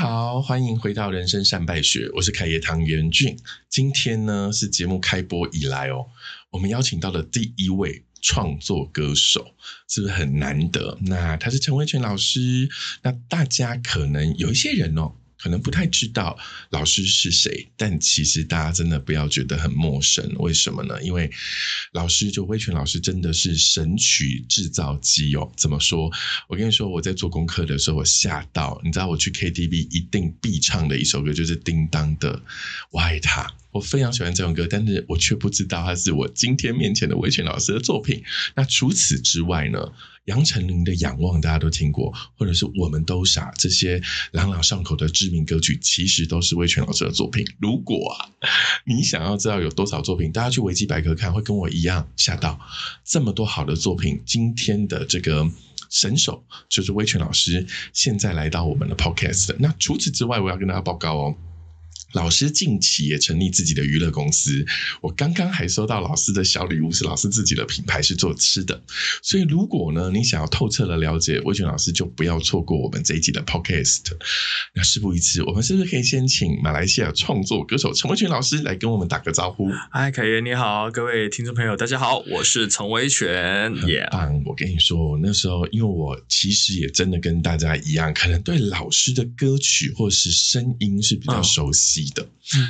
好，欢迎回到人生善败学，我是凯业唐元俊。今天呢是节目开播以来哦，我们邀请到的第一位创作歌手，是不是很难得？那他是陈威全老师。那大家可能有一些人哦。可能不太知道老师是谁，但其实大家真的不要觉得很陌生。为什么呢？因为老师就威权老师真的是神曲制造机哦。怎么说？我跟你说，我在做功课的时候，我吓到。你知道，我去 KTV 一定必唱的一首歌就是叮当的《我爱他》。我非常喜欢这首歌，但是我却不知道它是我今天面前的威权老师的作品。那除此之外呢？杨丞琳的《仰望》大家都听过，或者是《我们都傻》这些朗朗上口的知名歌曲，其实都是威权老师的作品。如果，你想要知道有多少作品，大家去维基百科看，会跟我一样吓到。这么多好的作品，今天的这个神手就是威权老师，现在来到我们的 Podcast。那除此之外，我要跟大家报告哦。老师近期也成立自己的娱乐公司，我刚刚还收到老师的小礼物，是老师自己的品牌，是做吃的。所以如果呢，你想要透彻的了解魏权老师，就不要错过我们这一集的 Podcast。那事不宜迟，我们是不是可以先请马来西亚创作歌手陈威权老师来跟我们打个招呼？嗨，凯源你好，各位听众朋友大家好，我是陈威权。耶，我跟你说，那时候因为我其实也真的跟大家一样，可能对老师的歌曲或是声音是比较熟悉。的，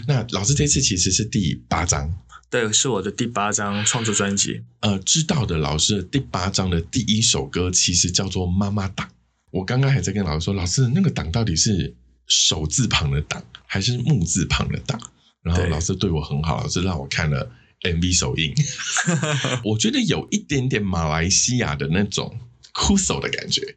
那老师这次其实是第八张，对，是我的第八张创作专辑。呃，知道的老师第八张的第一首歌其实叫做《妈妈档》。我刚刚还在跟老师说，老师那个档到底是手字旁的档还是木字旁的档？然后老师对我很好，老师让我看了 MV 首映，我觉得有一点点马来西亚的那种酷手的感觉。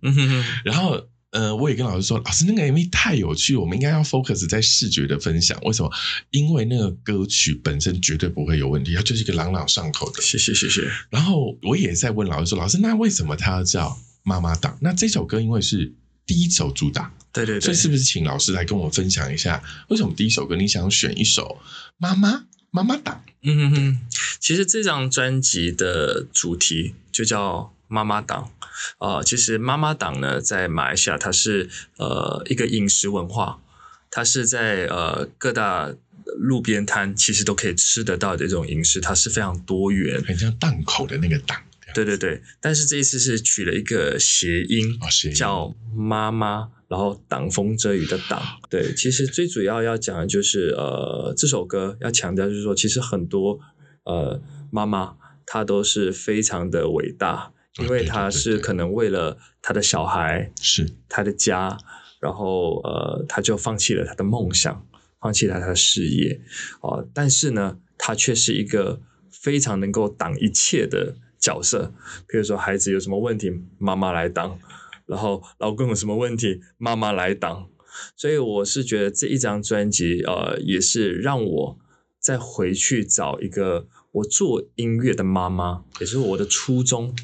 然后。呃，我也跟老师说，老师那个 MV 太有趣，我们应该要 focus 在视觉的分享。为什么？因为那个歌曲本身绝对不会有问题，它就是一个朗朗上口的。谢谢谢谢。然后我也在问老师说，老师那为什么它要叫妈妈档？那这首歌因为是第一首主打，对对对，所以是不是请老师来跟我分享一下，为什么第一首歌你想选一首妈妈妈妈档？嗯哼哼，其实这张专辑的主题就叫妈妈档。呃，其实妈妈档呢，在马来西亚它是呃一个饮食文化，它是在呃各大路边摊其实都可以吃得到的这种饮食，它是非常多元，很像档口的那个档。对对对，但是这一次是取了一个谐音，叫妈妈，然后挡风遮雨的挡。对，其实最主要要讲的就是呃这首歌要强调就是说，其实很多呃妈妈她都是非常的伟大。因为他是可能为了他的小孩，是他的家，然后呃，他就放弃了他的梦想，放弃了他的事业，哦，但是呢，他却是一个非常能够挡一切的角色。比如说，孩子有什么问题，妈妈来挡；然后老公有什么问题，妈妈来挡。所以我是觉得这一张专辑，呃，也是让我再回去找一个我做音乐的妈妈，也是我的初衷。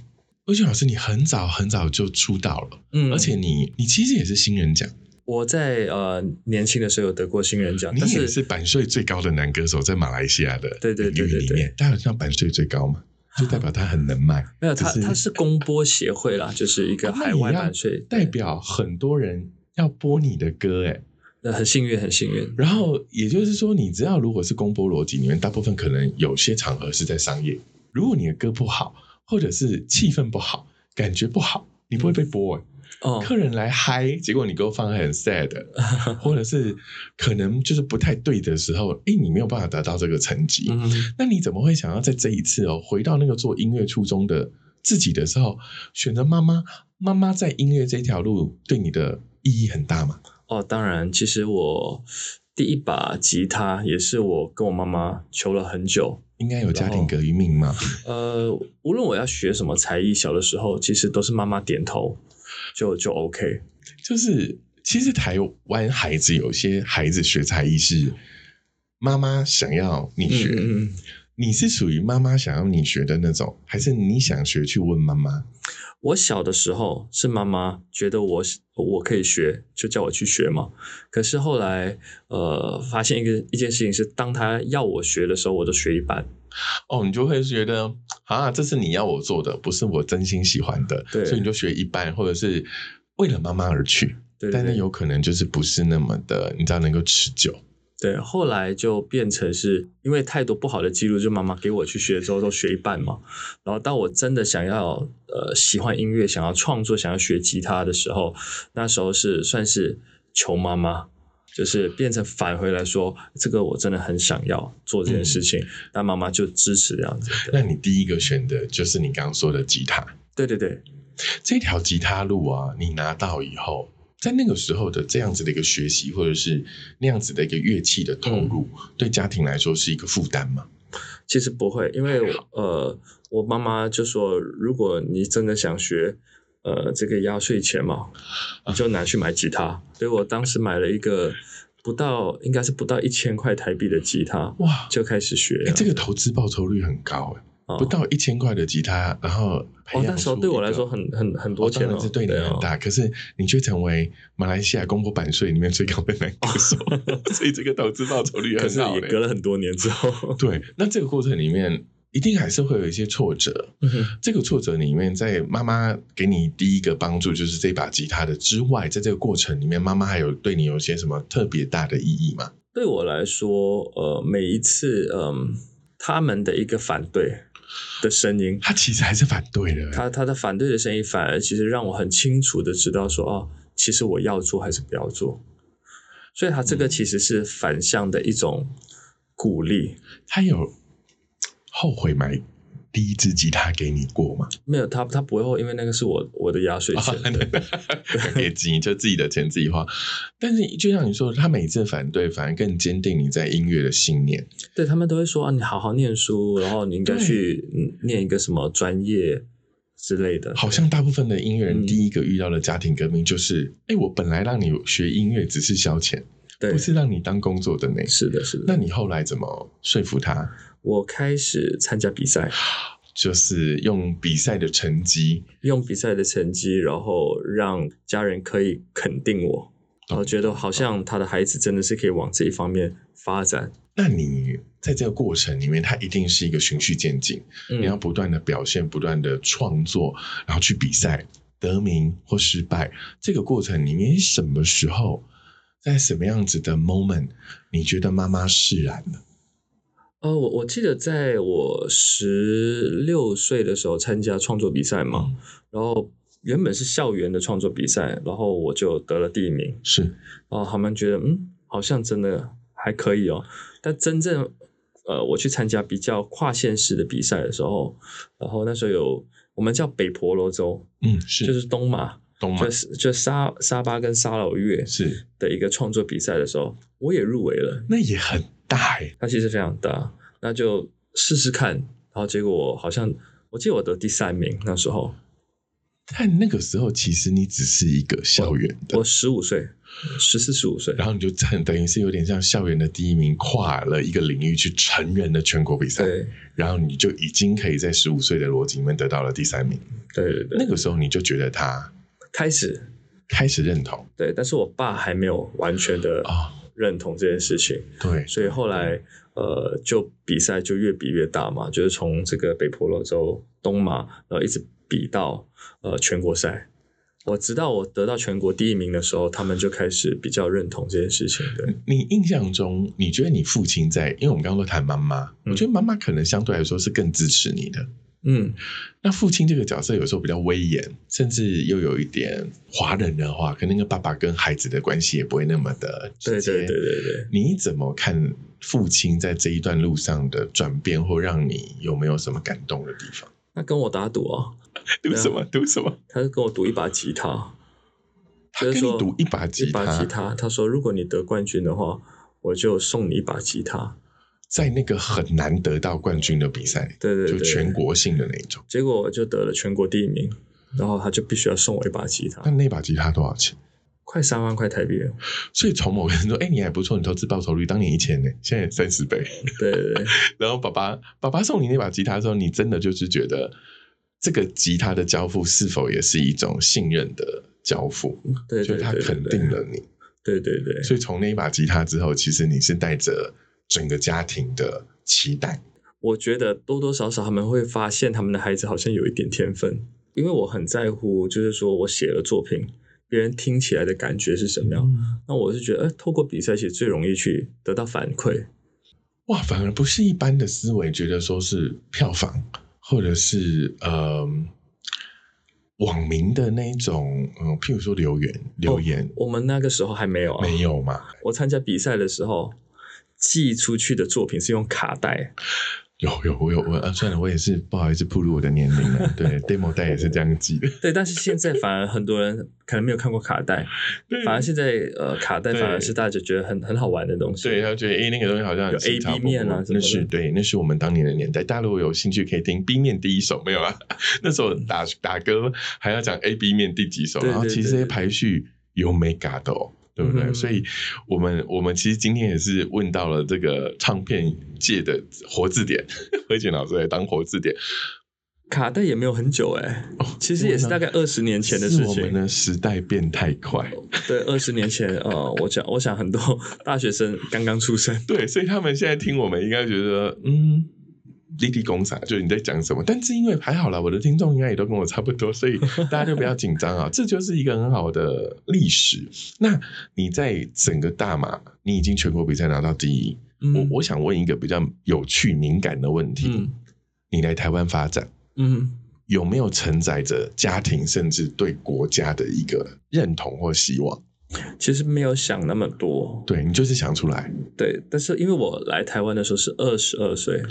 魏俊老师，你很早很早就出道了，嗯，而且你你其实也是新人奖。我在呃年轻的时候有得过新人奖，你也是版税最高的男歌手，在马来西亚的对对对里面，他好像版税最高嘛，就代表他很能卖。没有他他是公播协会啦，就是一个海外版税，代表很多人要播你的歌，哎，那很幸运很幸运。然后也就是说，你知道，如果是公播逻辑里面，大部分可能有些场合是在商业，如果你的歌不好。或者是气氛不好，感觉不好，你不会被播哦，客人来嗨，结果你给我放很 sad，或者是可能就是不太对的时候，哎，你没有办法得到这个成绩。那你怎么会想要在这一次哦，回到那个做音乐初衷的自己的时候，选择妈妈？妈妈在音乐这条路对你的意义很大吗？哦，当然，其实我第一把吉他也是我跟我妈妈求了很久。应该有家庭隔一命嘛？呃，无论我要学什么才艺，小的时候其实都是妈妈点头，就就 OK。就是其实台湾孩子有些孩子学才艺是妈妈想要你学，你是属于妈妈想要你学的那种，还是你想学去问妈妈？我小的时候是妈妈觉得我我可以学，就叫我去学嘛。可是后来呃，发现一个一件事情是，当他要我学的时候，我就学一半。哦，你就会觉得啊，这是你要我做的，不是我真心喜欢的，对，所以你就学一半，或者是为了妈妈而去。对对对但是有可能就是不是那么的，你知道能够持久。对，后来就变成是因为太多不好的记录，就妈妈给我去学之后都学一半嘛。然后当我真的想要呃喜欢音乐、想要创作、想要学吉他的时候，那时候是算是求妈妈，就是变成返回来说，这个我真的很想要做这件事情，但妈妈就支持这样子。那你第一个选的就是你刚刚说的吉他，对对对，这条吉他路啊，你拿到以后，在那个时候的这样子的一个学习，或者是那样子的一个乐器的投入，对家庭来说是一个负担吗？其实不会，因为呃，我妈妈就说，如果你真的想学，呃，这个压岁钱嘛，你就拿去买吉他。所以我当时买了一个不到，应该是不到一千块台币的吉他，哇，就开始学哎、。这个投资报酬率很高哎、哦不到一千块的吉他，然后培哦，那时候对我来说很很很多钱哦，当然是对你啊很大，可是你却成为马来西亚公布版税里面最高的男歌手，所以这个投资报酬率可是很好嘞。也隔了很多年之后，对，那这个过程里面一定还是会有一些挫折。嗯这个挫折里面，在妈妈给你第一个帮助就是这把吉他的之外，在这个过程里面，妈妈还有对你有些什么特别大的意义吗？对我来说，呃，每一次，嗯，他们的一个反对的声音，他其实还是反对的。他他的反对的声音，反而其实让我很清楚的知道说，哦，其实我要做还是不要做。所以他这个其实是反向的一种鼓励，他有后悔买第一支吉他给你过吗？没有他他不会后，因为那个是我我的压岁钱，对 给金就自己的钱自己花。但是就像你说，他每次反对，反而更坚定你在音乐的信念。对他们都会说啊，你好好念书，然后你应该去嗯念一个什么专业之类的，好像大部分的音乐人嗯第一个遇到的家庭革命就是：哎、我本来让你学音乐只是消遣，对不，是让你当工作的呢。是的，是的。那你后来怎么说服他？我开始参加比赛，就是用比赛的成绩，用比赛的成绩，然后让家人可以肯定我，然后觉得好像他的孩子真的是可以往这一方面发展。那你在这个过程里面，它一定是一个循序渐进，嗯你要不断的表现，不断的创作，然后去比赛，得名或失败。这个过程里面，什么时候，在什么样子的 moment，你觉得妈妈释然了？呃，我我记得在我十六岁的时候参加创作比赛嘛，然后原本是校园的创作比赛，然后我就得了第一名，是然后他们觉得嗯，好像真的还可以哦。但真正呃，我去参加比较跨县市的比赛的时候，然后那时候有我们叫北婆罗洲，嗯，是就是东马，东马就？是就沙沙巴跟沙老越是，的一个创作比赛的时候，我也入围了。那也很大哎、它其实非常大，那就试试看。然后结果好像我记得我得第三名，那时候。但那个时候，其实你只是一个校园的。我，十五岁，十四十五岁，然后你就很等于是有点像校园的第一名，跨了一个领域去成人的全国比赛，对。然后你就已经可以在十五岁的逻辑里面得到了第三名。对对对，那个时候你就觉得他开始。开始认同。对，但是我爸还没有完全的啊、认同这件事情，对，所以后来呃，就比赛就越比越大嘛，就是从这个北婆罗洲东马，然后一直比到呃全国赛。我直到我得到全国第一名的时候，他们就开始比较认同这件事情。对，你印象中，你觉得你父亲在？因为我们刚刚都谈妈妈，嗯我觉得妈妈可能相对来说是更支持你的。嗯，那父亲这个角色有时候比较威严，甚至又有一点华人的话，可能跟爸爸跟孩子的关系也不会那么的直接。对对对对对。你怎么看父亲在这一段路上的转变，或让你有没有什么感动的地方？他跟我打赌哦，赌什么？赌什么？他是跟我赌一把吉他，他跟你就说赌一把吉一把，吉他。他说，如果你得冠军的话，我就送你一把吉他。在那个很难得到冠军的比赛里，对对对，就全国性的那一种。结果我就得了全国第一名，然后他就必须要送我一把吉他那，那把吉他多少钱？快三万块台币了。所以从某个人说，哎、你还不错，你投资报酬率当年一千呢，现在三十倍。对对对，然后爸爸爸爸送你那把吉他的时候，你真的就是觉得这个吉他的交付是否也是一种信任的交付？对对就是他肯定了你。对对对，所以从那一把吉他之后，其实你是带着整个家庭的期待。我觉得多多少少他们会发现他们的孩子好像有一点天分，因为我很在乎，就是说我写了作品，别人听起来的感觉是什么样。嗯那我是觉得，哎，透过比赛其实最容易去得到反馈。哇，反而不是一般的思维，觉得说是票房，或者是呃网民的那一种，嗯、譬如说留言留言、我们那个时候还没有啊，没有嘛？我参加比赛的时候，寄出去的作品是用卡带，有有我有我啊，算了，我也是不好意思暴露我的年龄了。对，demo 带也是这样寄的。对，但是现在反而很多人可能没有看过卡带，反而现在呃卡带反而是大家觉得很很好玩的东西。对，他觉得诶，那个东西好像有 A B 面啊勃勃什么的那是对，那是我们当年的年代。大家如果有兴趣，可以听 B 面第一首，没有啊？那时候打打歌还要讲 A B 面第几首，然后其实这排序有美嘎的哦。对不对？嗯所以我们我们其实今天也是问到了这个唱片界的活字典，辉简老师来当活字典，卡带也没有很久哎、其实也是大概二十年前的事情我们情。的时代变太快。对，二十年前，呃，我想，我想很多大学生刚刚出生，对，所以他们现在听我们应该觉得，嗯，立地公啥，就是你在讲什么。但是因为还好啦，我的听众应该也都跟我差不多，所以大家就不要紧张啊。这就是一个很好的历史。那你在整个大马，你已经全国比赛拿到第一。嗯我我想问一个比较有趣、敏感的问题：嗯你来台湾发展，嗯，有没有承载着家庭甚至对国家的一个认同或希望？其实没有想那么多，对你就是想出来，对，但是因为我来台湾的时候是二十二岁，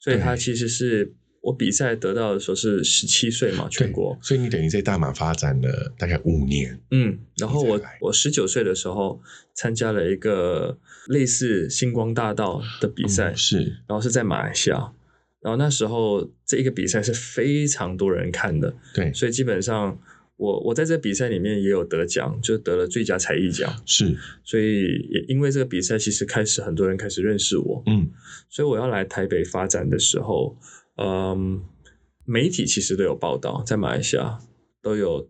所以他其实是我比赛得到的时候是十七岁嘛，全国，所以你等于在大马发展了大概五年。嗯，然后我我十九岁的时候参加了一个类似星光大道的比赛，嗯是。然后是在马来西亚，然后那时候这一个比赛是非常多人看的，对，所以基本上我我在这比赛里面也有得奖，就得了最佳才艺奖，是，所以也因为这个比赛，其实开始很多人开始认识我，嗯，所以我要来台北发展的时候，嗯，媒体其实都有报道，在马来西亚都有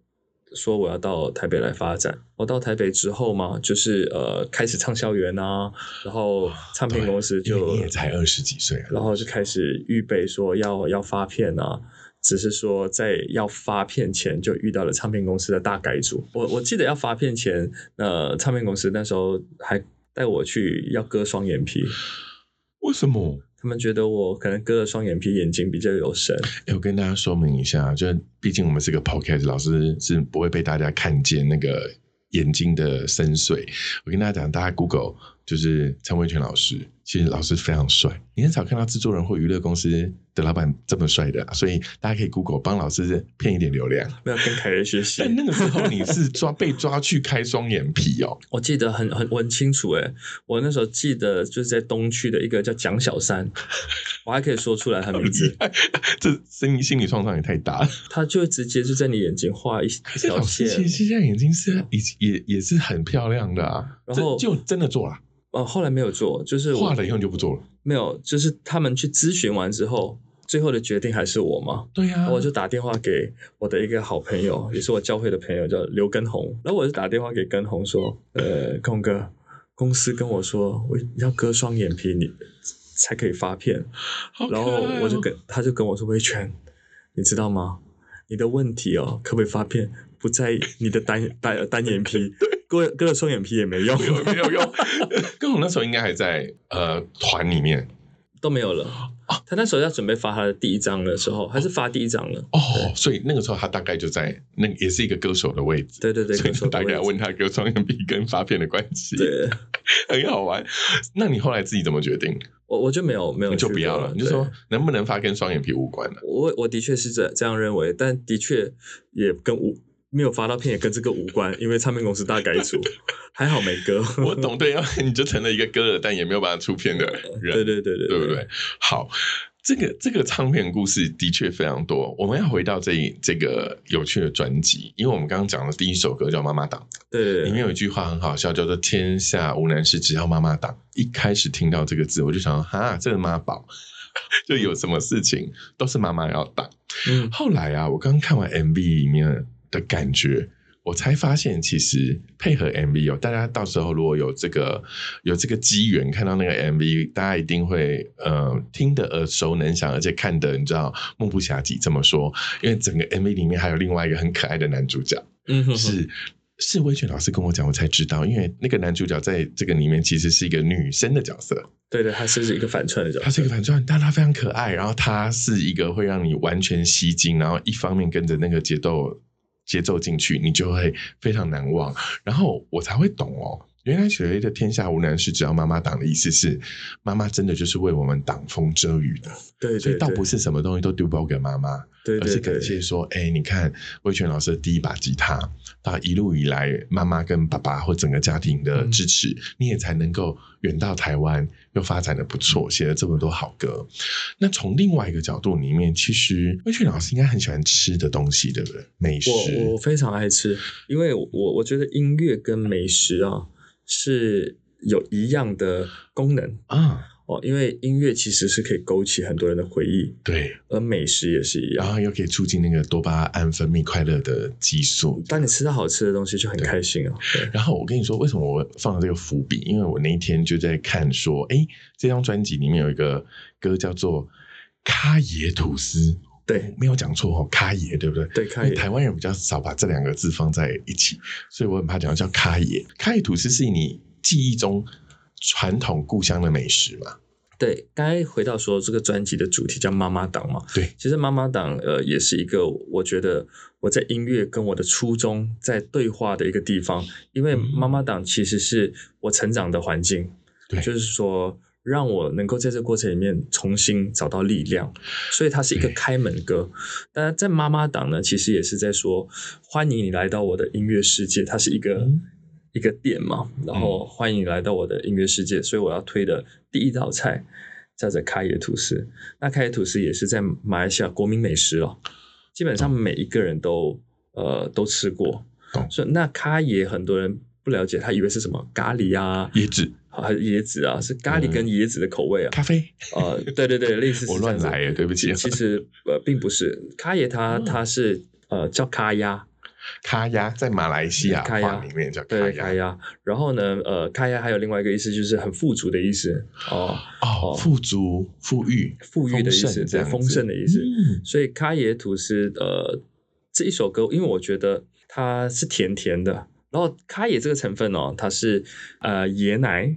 说我要到台北来发展。我到台北之后嘛，就是呃开始唱校园啊，然后唱片公司就你也才二十几岁啊，然后就开始预备说要要发片啊，只是说在要发片前就遇到了唱片公司的大改组。我我记得要发片前，呃，唱片公司那时候还带我去要割双眼皮，为什么？他们觉得我可能割了双眼皮，眼睛比较有神。哎，我跟大家说明一下，就毕竟我们是个 podcast，老师是不会被大家看见那个眼睛的深邃。我跟大家讲，大家 Google 就是陈伟权老师，其实老师非常帅，你很少看到制作人或娱乐公司的老板这么帅的啊、所以大家可以 Google 帮老师骗一点流量。没有跟凯瑞学习但，那个时候你是抓被抓去开双眼皮哦，我记得很很我很清楚诶，我那时候记得就是在东区的一个叫蒋小三，我还可以说出来他名字，这心理心理创伤也太大了。他就直接就在你眼睛画一一条线其，实现在眼睛是也也也是很漂亮的啊，然后就真的做了，哦，后来没有做，就是我画了以后你就不做了。没有，就是他们去咨询完之后，最后的决定还是我嘛。对呀、我就打电话给我的一个好朋友，也是我教会的朋友，叫刘根红。然后我就打电话给根红说：“呃，根哥，公司跟我说我要割双眼皮，你才可以发片。然后我就跟他就跟我说：维权，你知道吗？你的问题哦，可不可以发片，不在你的单 单单眼皮，割割了双眼皮也没用，没有没有用。跟我那时候应该还在呃团里面都没有了。他那时候要准备发他的第一张的时候，还是发第一张了。哦，所以那个时候他大概就在那也是一个歌手的位置。对对对，所以歌手大概问他跟双眼皮跟发片的关系，对，很好玩。那你后来自己怎么决定？我我就没有没有你就不要了，你就说能不能发跟双眼皮无关的。我我的确是这这样认为，但的确也跟无没有发到片也跟这个无关，因为唱片公司大改组，还好没歌。我懂，对，要 你就成了一个歌了但也没有办法出片的人，对对对对对不对？？好，这个这个唱片故事的确非常多。我们要回到这一这个有趣的专辑，因为我们刚刚讲的第一首歌叫《妈妈档》，对对对，里面有一句话很好笑，叫做“天下无难事，只要妈妈档”。一开始听到这个字，我就想说，哈，这个妈宝，就有什么事情都是妈妈要挡。嗯后来啊，我刚看完 MV 里面的感觉，我才发现其实配合 MV 哦，大家到时候如果有这个有这个机缘看到那个 MV，大家一定会呃听得耳熟能详，而且看得你知道目不暇接这么说，因为整个 MV 里面还有另外一个很可爱的男主角，嗯哼哼，是是威权老师跟我讲，我才知道，因为那个男主角在这个里面其实是一个女生的角色，对对，他是一个反串的角色，他是一个反串，但他非常可爱，然后他是一个会让你完全吸睛，然后一方面跟着那个节奏节奏进去，你就会非常难忘，然后我才会懂哦。原来所谓的天下无难事，只要妈妈挡的意思是，妈妈真的就是为我们挡风遮雨的，对对，所以倒不是什么东西都丢包给妈妈，对对而是感谢说，哎，你看魏全老师的第一把吉他，到一路以来妈妈跟爸爸或整个家庭的支持，你也才能够远到台湾，又发展的不错，写了这么多好歌。那从另外一个角度里面，其实魏全老师应该很喜欢吃的东西，对不对？美食，我我非常爱吃，因为我我觉得音乐跟美食啊是有一样的功能啊，哦，因为音乐其实是可以勾起很多人的回忆，对，而美食也是一样。然后又可以促进那个多巴胺分泌快乐的激素。当你吃到好吃的东西，就很开心啊。对，然后我跟你说，为什么我放了这个伏笔？因为我那一天就在看说，哎，这张专辑里面有一个歌叫做《咖椰吐司》，对，没有讲错哦，咖爷对不对？对，咖因为椰台湾人比较少把这两个字放在一起，所以我很怕讲叫咖爷。咖爷吐司是你记忆中传统故乡的美食嘛？对，刚才回到说这个专辑的主题叫妈妈档嘛，对，其实妈妈档呃也是一个我觉得我在音乐跟我的初衷在对话的一个地方，因为妈妈档其实是我成长的环境，对就是说让我能够在这个过程里面重新找到力量，所以它是一个开门歌。当然，在妈妈档呢，其实也是在说欢迎你来到我的音乐世界，它是一个。嗯一个店嘛，然后欢迎你来到我的音乐世界，所以我要推的第一道菜叫做咖椰吐司。那咖椰吐司也是在马来西亚国民美食哦，基本上每一个人都呃都吃过懂。所以那咖椰很多人不了解，他以为是什么咖喱啊，椰子、还是椰子啊，是咖喱跟椰子的口味啊。咖啡，呃，对对对，类似是我乱来了，对不起。其实呃并不是。咖椰它，嗯它是呃叫咖鸭。咖鸭在马来西亚话里面叫咖对，鸭开鸭。然后呢，呃，咖鸭还有另外一个意思，就是很富足的意思。哦，哦，哦。富足、富裕、富裕的意思，对，丰盛的意思。嗯。所以咖椰吐司，呃，这一首歌，因为我觉得它是甜甜的，然后咖椰这个成分哦，它是呃椰奶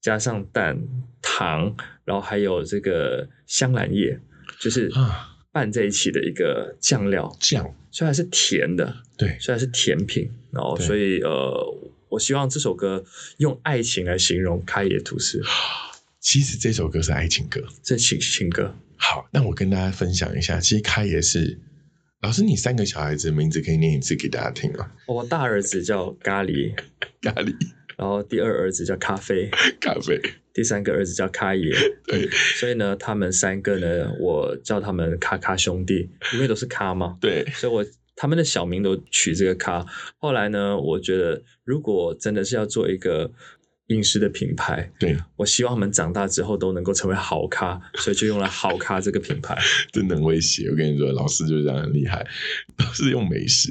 加上蛋、糖，然后还有这个香兰叶，就是啊，拌在一起的一个酱料，酱，虽然是甜的，对，虽然是甜品，然后所以呃，我希望这首歌用爱情来形容开野吐司，其实这首歌是爱情歌。这情情歌。好，那我跟大家分享一下，其实开也是老师，你三个小孩子名字可以念一次给大家听吗？我大儿子叫咖喱，咖喱、然后第二儿子叫咖啡，咖啡，第三个儿子叫咖爷。对。所以呢，他们三个呢，我叫他们咖咖兄弟，因为都是咖嘛，对，所以我他们的小名都取这个咖。后来呢，我觉得如果真的是要做一个饮食的品牌，对，我希望他们长大之后都能够成为好咖，所以就用了好咖这个品牌。真的很威胁。我跟你说，老师就是这样很厉害，都是用美食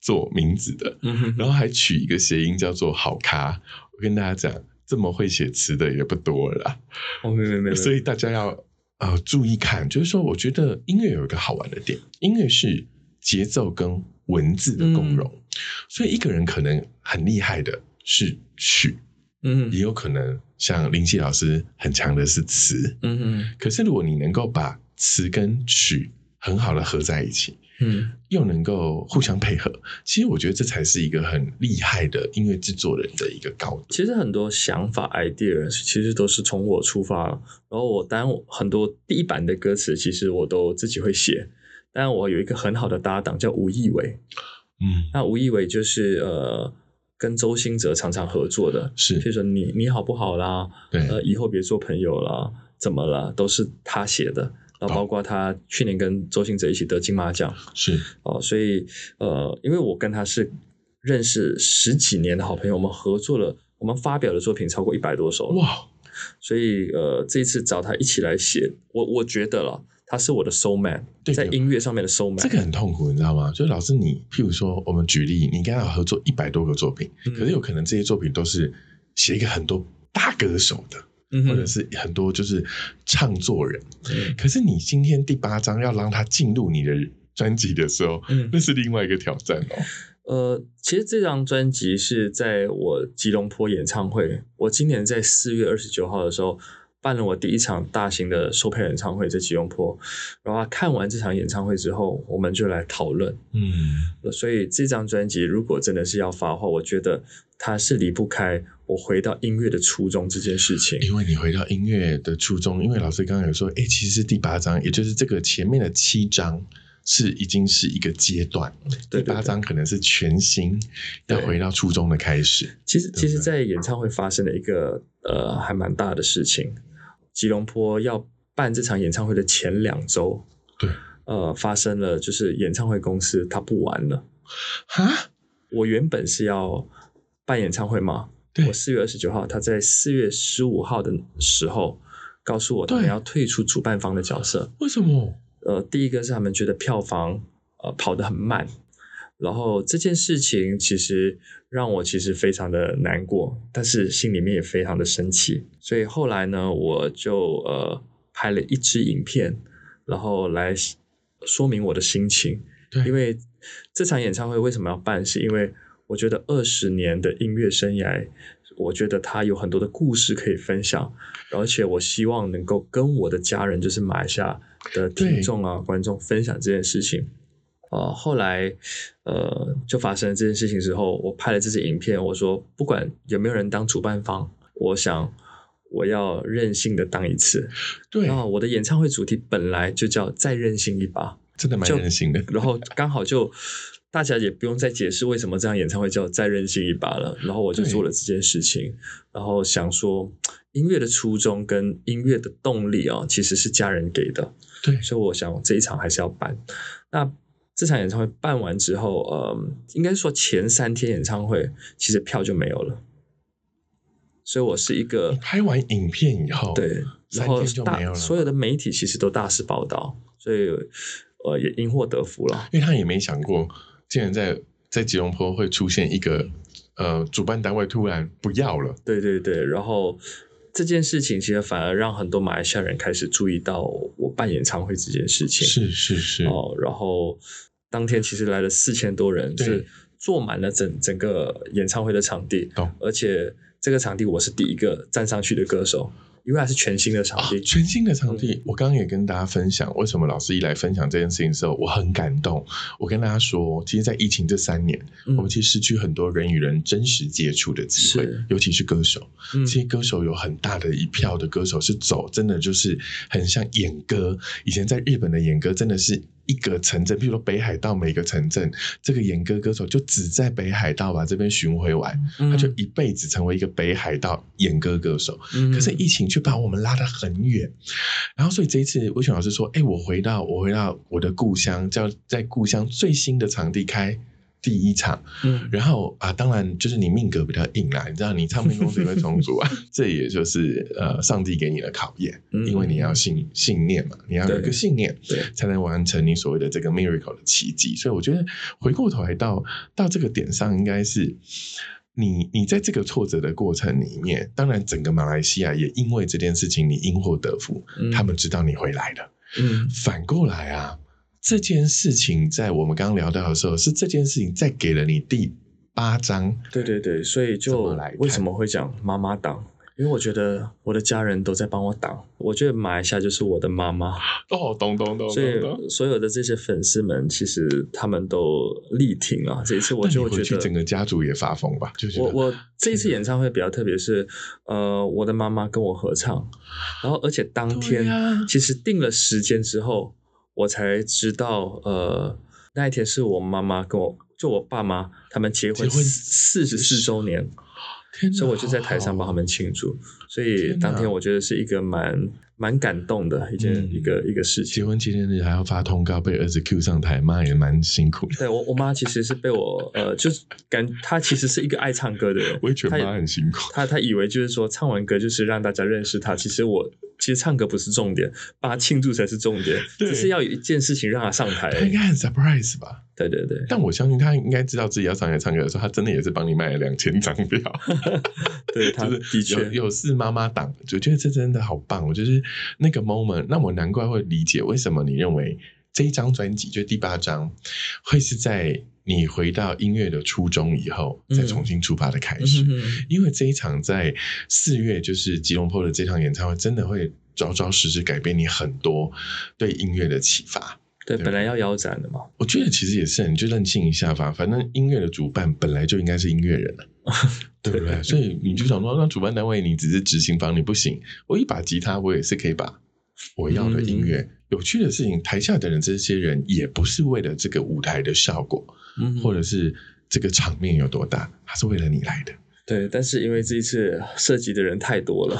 做名字的，嗯哼然后还取一个谐音叫做好咖。我跟大家讲，这么会写词的也不多了啦。哦，没没没没，所以大家要呃注意看，就是说，我觉得音乐有一个好玩的点，音乐是节奏跟文字的共融，所以一个人可能很厉害的是曲，嗯。也有可能像林夕老师很强的是词。嗯嗯可是如果你能够把词跟曲很好的合在一起，嗯，又能够互相配合，其实我觉得这才是一个很厉害的音乐制作人的一个高度。其实很多想法 idea 其实都是从我出发，然后我当然我很多第一版的歌词其实我都自己会写，当然我有一个很好的搭档叫吴亦伟，嗯，那吴亦伟就是呃跟周兴哲常常合作的，是。譬如说你你好不好啦，对，呃以后别做朋友啦，怎么了，都是他写的。然后包括他去年跟周星哲一起得金马奖。是。哦，所以呃，因为我跟他是认识十几年的好朋友，我们合作了，我们发表的作品超过一百多首，哇，所以呃，这一次找他一起来写，我我觉得了，他是我的 soul man，对在音乐上面的 soul man，这个很痛苦，你知道吗？就是老师你，譬如说，我们举例，你跟他合作一百多个作品，嗯可是有可能这些作品都是写给很多大歌手的，嗯或者是很多就是唱作人。嗯可是你今天第八章要让他进入你的专辑的时候，嗯那是另外一个挑战哦。呃，其实这张专辑是在我吉隆坡演唱会，我今年在四月二十九号的时候办了我第一场大型的售票演唱会，在吉隆坡。然后看完这场演唱会之后，我们就来讨论。嗯，所以这张专辑如果真的是要发的话，我觉得它是离不开我回到音乐的初衷这件事情。因为你回到音乐的初衷，因为老师刚刚有说，哎，其实第八章，也就是这个前面的七章。是已经是一个阶段，第八章可能是全新，要回到初中的开始。其实，其实，在演唱会发生了一个呃还蛮大的事情。吉隆坡要办这场演唱会的前两周，对，呃，发生了就是演唱会公司他不玩了。哈，我原本是要办演唱会嘛，我四月二十九号，他在四月十五号的时候告诉我，他们要退出主办方的角色。为什么？呃，第一个是他们觉得票房呃跑得很慢，然后这件事情其实让我其实非常的难过，但是心里面也非常的生气，所以后来呢，我就呃拍了一支影片，然后来说明我的心情。对，因为这场演唱会为什么要办，是因为我觉得二十年的音乐生涯。我觉得它有很多的故事可以分享，而且我希望能够跟我的家人，就是马来西亚的听众啊、观众分享这件事情。呃，后来呃就发生了这件事情之后，我拍了这支影片，我说不管有没有人当主办方，我想我要任性的当一次。对，然后我的演唱会主题本来就叫再任性一把，真的蛮任性的。然后刚好就。大家也不用再解释为什么这样演唱会叫再任性一把了。然后我就做了这件事情，然后想说音乐的初衷跟音乐的动力啊，其实是家人给的。对，所以我想这一场还是要办。那这场演唱会办完之后，呃，应该说前三天演唱会其实票就没有了。所以我是一个拍完影片以后，对，然后大所有的媒体其实都大肆报道，所以呃也因祸得福了。因为他也没想过。竟然在在吉隆坡会出现一个呃，主办单位突然不要了。对对对，然后这件事情其实反而让很多马来西亚人开始注意到我办演唱会这件事情。是是是哦，然后当天其实来了四千多人，是坐满了整整个演唱会的场地。而且这个场地我是第一个站上去的歌手。因为它是全新的场地，全新的场地。我刚刚也跟大家分享，为什么老师一来分享这件事情的时候，我很感动。我跟大家说，其实，在疫情这三年，我们其实失去很多人与人真实接触的机会，尤其是歌手。其实歌手有很大的一票的歌手是走，真的就是很像演歌。以前在日本的演歌，真的是。一个城镇，比如说北海道每个城镇，这个演歌歌手就只在北海道把这边巡回完，他就一辈子成为一个北海道演歌歌手。可是疫情却把我们拉得很远，然后所以这一次魏全老师说：“哎，我回到我回到我的故乡，叫在故乡最新的场地开。”第一场，嗯，然后啊，当然就是你命格比较硬啦，你知道你唱片公司会重组啊，这也就是呃上帝给你的考验，因为你要信信念嘛，你要有一个信念，对，才能完成你所谓的这个 miracle 的奇迹。所以我觉得回过头来到到这个点上，应该是你你在这个挫折的过程里面，当然整个马来西亚也因为这件事情你因祸得福，他们知道你回来了，嗯，反过来啊。这件事情在我们刚刚聊到的时候，是这件事情再给了你第八章。对对对，所以就为什么会讲妈妈党？因为我觉得我的家人都在帮我挡。我觉得马来西亚就是我的妈妈。哦，懂懂懂。所以所有的这些粉丝们，其实他们都力挺啊。这一次我就觉得整个家族也发疯吧。就我我这一次演唱会比较特别，是呃，我的妈妈跟我合唱，然后而且当天其实定了时间之后。我才知道，呃，那一天是我妈妈跟我，就我爸妈他们结婚四十四周年。所以我就在台上帮他们庆祝，所以当天我觉得是一个蛮蛮感动的一件一个一个事情。结婚纪念日还要发通告，被儿子 Q 上台，妈也蛮辛苦的。对我我妈其实是被我呃，就是感她其实是一个爱唱歌的人，我也觉得妈很辛苦。她她以为就是说唱完歌就是让大家认识她，其实我其实唱歌不是重点，把它庆祝才是重点，只是要有一件事情让他上台。他应该很 surprise 吧？对对对，但我相信他应该知道自己要上台唱歌的时候，他真的也是帮你卖了两千张票。对，他的确有是妈妈党，我觉得这真的好棒。我就是那个 moment，那我难怪会理解为什么你认为这一张专辑，就第八张，会是在你回到音乐的初衷以后，再重新出发的开始。嗯因为这一场在四月就是吉隆坡的这场演唱会，真的会着着实实改变你很多对音乐的启发。对，对本来要腰斩的嘛，我觉得其实也是，你就任性一下吧。反正音乐的主办本来就应该是音乐人了，对不对？所以你就想说，那主办单位你只是执行方，你不行。我一把吉他，我也是可以把我要的音乐。有趣的事情，台下的人这些人也不是为了这个舞台的效果，嗯或者是这个场面有多大，他是为了你来的。对，但是因为这一次涉及的人太多了，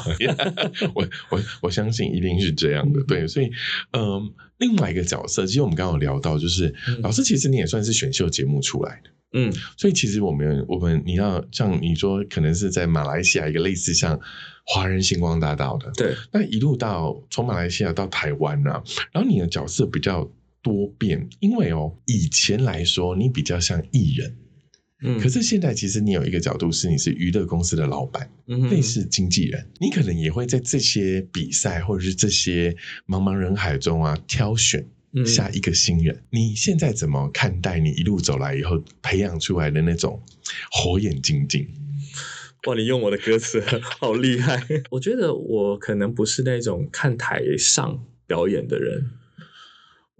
我我我相信一定是这样的，对，所以嗯，另外一个角色，其实我们刚刚有聊到，就是、嗯老师，其实你也算是选秀节目出来的，嗯所以其实我们我们你要像你说，可能是在马来西亚一个类似像华人星光大道的，对，那一路到从马来西亚到台湾啊，然后你的角色比较多变，因为哦，以前来说你比较像艺人，嗯，可是现在其实你有一个角度是你是娱乐公司的老板。嗯类似经纪人，你可能也会在这些比赛或者是这些茫茫人海中啊，挑选嗯下一个新人。你现在怎么看待你一路走来以后培养出来的那种火眼金睛？哇，你用我的歌词好厉害！我觉得我可能不是那种看台上表演的人，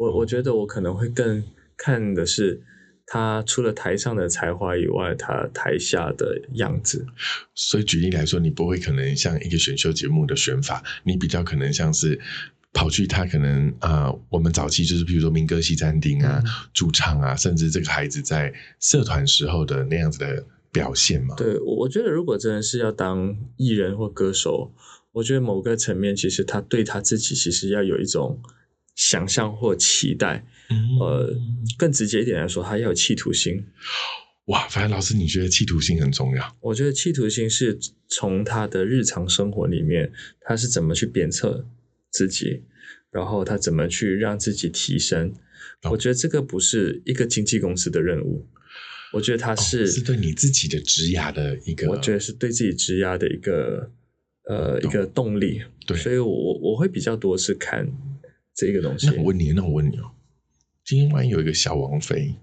我我觉得我可能会更看的是他除了台上的才华以外，他台下的样子。所以举例来说，你不会可能像一个选秀节目的选法，你比较可能像是。跑去他可能啊、呃我们早期就是比如说民歌西餐厅啊、驻唱啊，甚至这个孩子在社团时候的那样子的表现嘛。对，我我觉得如果真的是要当艺人或歌手，我觉得某个层面其实他对他自己其实要有一种想象或期待。嗯呃，更直接一点来说，他要有企图心。哇，反正老师你觉得企图心很重要。我觉得企图心是从他的日常生活里面，他是怎么去鞭策自己，然后他怎么去让自己提升。懂我觉得这个不是一个经纪公司的任务，我觉得他是、哦是对你自己的职涯的一个，我觉得是对自己职涯的一个呃一个动力。对所以我我我会比较多是看这个东西。那我问你，那我问你哦，今天万一有一个小王妃，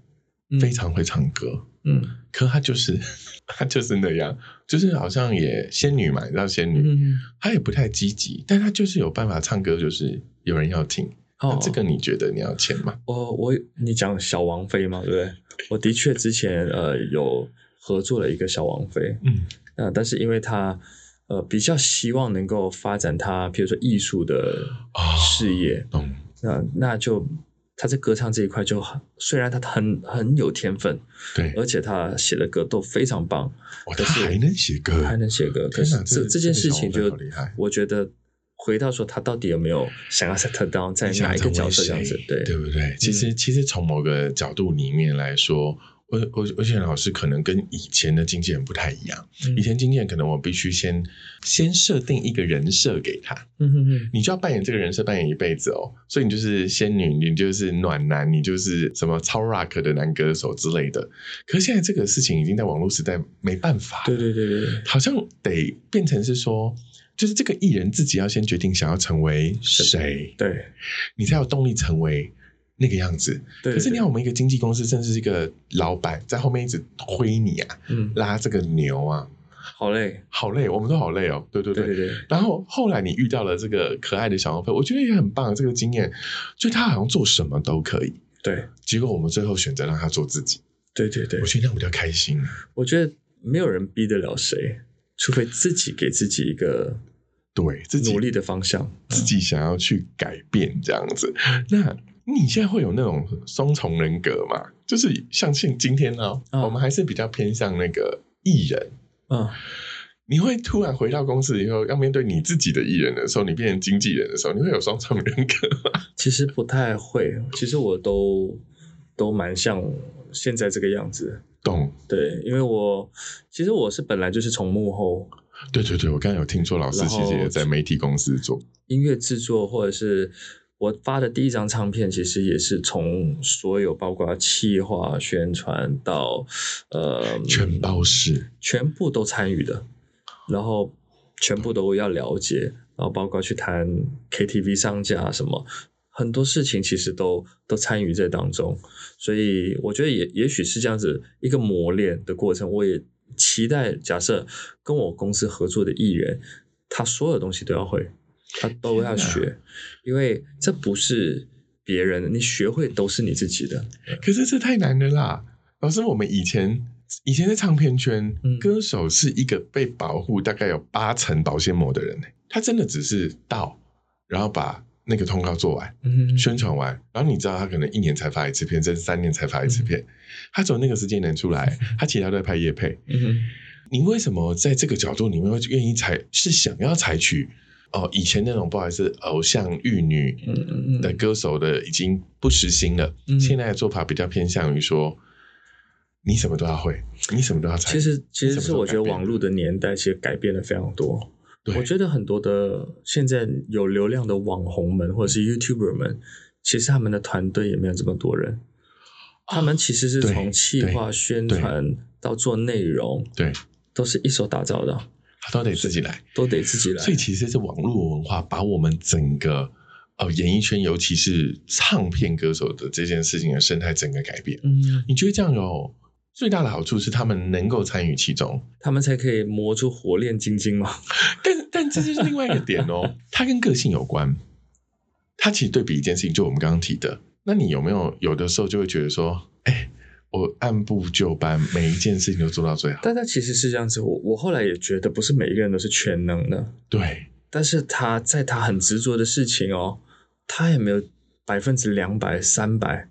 嗯非常会唱歌，嗯可她就是 她就是那样，就是好像也仙女嘛，你知道仙女，嗯她也不太积极，但她就是有办法唱歌，就是有人要听。哦那这个你觉得你要签吗？我我你讲小王妃嘛，对不对？我的确之前呃有合作了一个小王妃，嗯，呃，但是因为他呃比较希望能够发展他，比如说艺术的哦事业，懂。那那就他在歌唱这一块就很，虽然他很很有天分，对，而且他写的歌都非常棒，哦，可是她还能写歌，还能写歌，可是这这这件事情就我觉得回到说他到底有没有想要 set down 在哪一个角色这样子，对对不对？其实，其实从某个角度里面来说，我我我觉得老师可能跟以前的经纪人不太一样。嗯以前经纪人可能我必须先先设定一个人设给他，嗯哼哼你就要扮演这个人设，扮演一辈子哦。所以你就是仙女，你就是暖男，你就是什么超 rock 的男歌手之类的。可是现在这个事情已经在网络时代没办法，对对对对对，好像得变成是说，就是这个艺人自己要先决定想要成为谁，对你才有动力成为那个样子。对，可是你看，我们一个经纪公司，甚至是一个老板在后面一直推你啊，嗯，拉这个牛啊，好累，好累，我们都好累哦。对对对。对对对，然后后来你遇到了这个可爱的小王妃，我觉得也很棒。这个经验，就他好像做什么都可以。对结果我们最后选择让他做自己，对对对我，觉得那样比较开心。我觉得没有人逼得了谁，除非自己给自己一个对自己努力的方向。自己想要去改变这样子。那你现在会有那种双重人格吗？就是像现今天呢、嗯我们还是比较偏向那个艺人。嗯，你会突然回到公司以后，要面对你自己的艺人的时候，你变成经纪人的时候，你会有双重人格吗？其实不太会，其实我都都蛮像现在这个样子。懂？对，因为我其实我是本来就是从幕后对对对，我刚才有听说老师其实也在媒体公司做。音乐制作，或者是我发的第一张唱片，其实也是从所有包括企划、宣传到呃全包式，全部都参与的，然后全部都要了解，然后包括去谈 KTV 上架什么，很多事情其实都都参与在当中，所以我觉得也也许是这样子一个磨练的过程。我也期待，假设跟我公司合作的艺人，他所有东西都要会，他都要学，因为这不是别人的，你学会都是你自己的。可是这太难了啦！老师，我们以前以前在唱片圈，嗯歌手是一个被保护大概有八层保鲜膜的人呢。他真的只是到，然后把那个通告做完，嗯宣传完，然后你知道他可能一年才发一次片，甚至三年才发一次片，他只有那个时间能出来，他其他都在拍夜配。嗯你为什么在这个角度里面会愿意采，是想要采取哦以前那种不好意思偶像玉女的歌手的已经不实行了，嗯现在的做法比较偏向于说，你什么都要会，你什么都要采。其实其实是我觉得网络的年代其实改变了非常多。我觉得很多的现在有流量的网红们或者是 YouTuber 们，其实他们的团队也没有这么多人，他们其实是从企划、宣传到做内容，对，都是一手打造的，他都得自己来。都得自己来所。以其实是网络文化把我们整个呃演艺圈，尤其是唱片歌手的这件事情的生态整个改变。嗯，你觉得这样有最大的好处是他们能够参与其中，他们才可以磨出火炼金晶嘛。但但这就是另外一个点哦，它跟个性有关。它其实对比一件事情，就我们刚刚提的，那你有没有有的时候就会觉得说，哎，我按部就班，每一件事情都做到最好。但他其实是这样子，我我后来也觉得不是每一个人都是全能的，对，但是他在他很执着的事情哦，他也没有百分之两百、三百。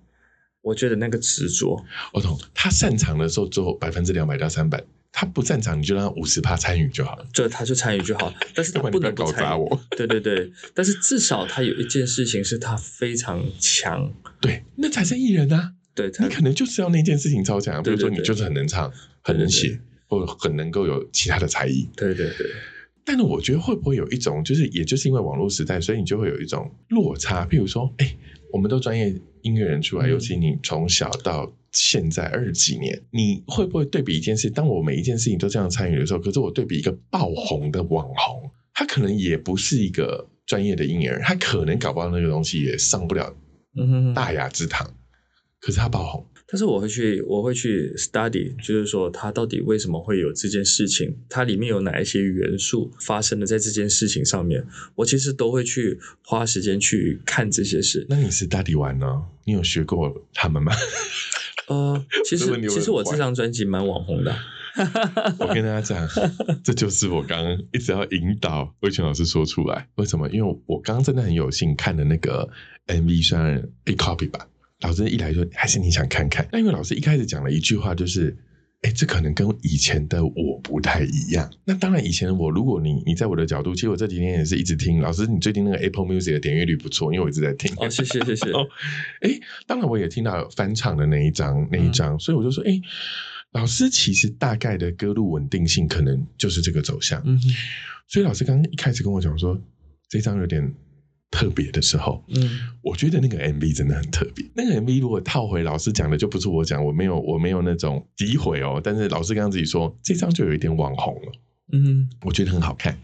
我觉得那个执着，我懂。他擅长的时候做百分之两百到三百，他不擅长你就让他五十趴参与就好了。就他就参与就好，但是他不能。搞砸我。对对对，但是至少他有一件事情是他非常强，对，那才是艺人啊！对你可能就是要那件事情超强，比如说你就是很能唱、很能写，或者很能够有其他的才艺。对对对，但是我觉得会不会有一种，就是也就是因为网络时代，所以你就会有一种落差。譬如说，哎，我们都专业音乐人出来，嗯尤其你从小到现在二十几年，你会不会对比一件事？当我每一件事情都这样参与的时候，可是我对比一个爆红的网红，他可能也不是一个专业的音乐人，他可能搞不到那个东西也上不了。大雅之堂，可是他爆红。但是我会去，我会去 study，就是说它到底为什么会有这件事情，它里面有哪一些元素发生的在这件事情上面，我其实都会去花时间去看这些事。那你是大底玩呢？你有学过他们吗？呃，其这实其实我这张专辑蛮网红的，我跟大家讲，这就是我刚刚一直要引导魏全老师说出来。为什么？因为我刚刚真的很有幸看了那个 MV，虽然 A copy 吧，老师一来说还是你想看看。那因为老师一开始讲了一句话，就是。哎，这可能跟以前的我不太一样。那当然，以前的我，如果你你在我的角度，其实我这几天也是一直听老师，你最近那个 Apple Music 的点阅率不错，因为我一直在听。哦，谢谢谢谢，哦，哎，当然我也听到有翻唱的那一张那一张，所以我就说，哎，老师其实大概的歌路稳定性可能就是这个走向。嗯哼所以老师刚刚一开始跟我讲说这张有点特别的时候，嗯。我觉得那个 MV 真的很特别。那个 MV 如果套回老师讲的，就不是我讲，我没有我没有那种诋毁哦，但是老师刚刚自己说这张就有一点网红了，嗯。我觉得很好看。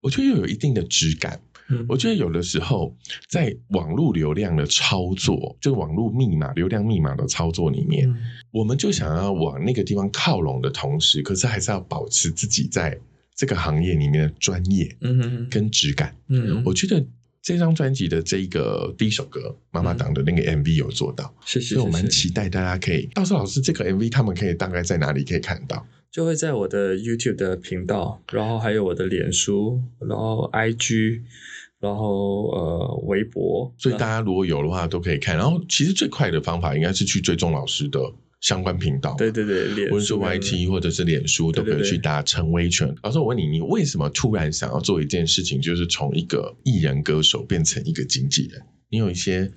我觉得又有一定的质感，嗯，我觉得有的时候在网络流量的操作，就网络密码、流量密码的操作里面，嗯。我们就想要往那个地方靠拢的同时，可是还是要保持自己在这个行业里面的专业嗯哼跟质感。嗯，我觉得这张专辑的这一个第一首歌《妈妈党》的那个 MV 有做到，谢谢所以我蛮期待大家可以到时候老师这个 MV 他们可以大概在哪里可以看到？就会在我的 YouTube 的频道，然后还有我的脸书，然后 IG，然后呃微博，所以大家如果有的话都可以看。然后其实最快的方法应该是去追踪老师的相关频道，对对对，脸无论是书 YT 或者是脸书，都可以去打陈威权。老师，我问你，你为什么突然想要做一件事情，就是从一个艺人歌手变成一个经纪人？你有一些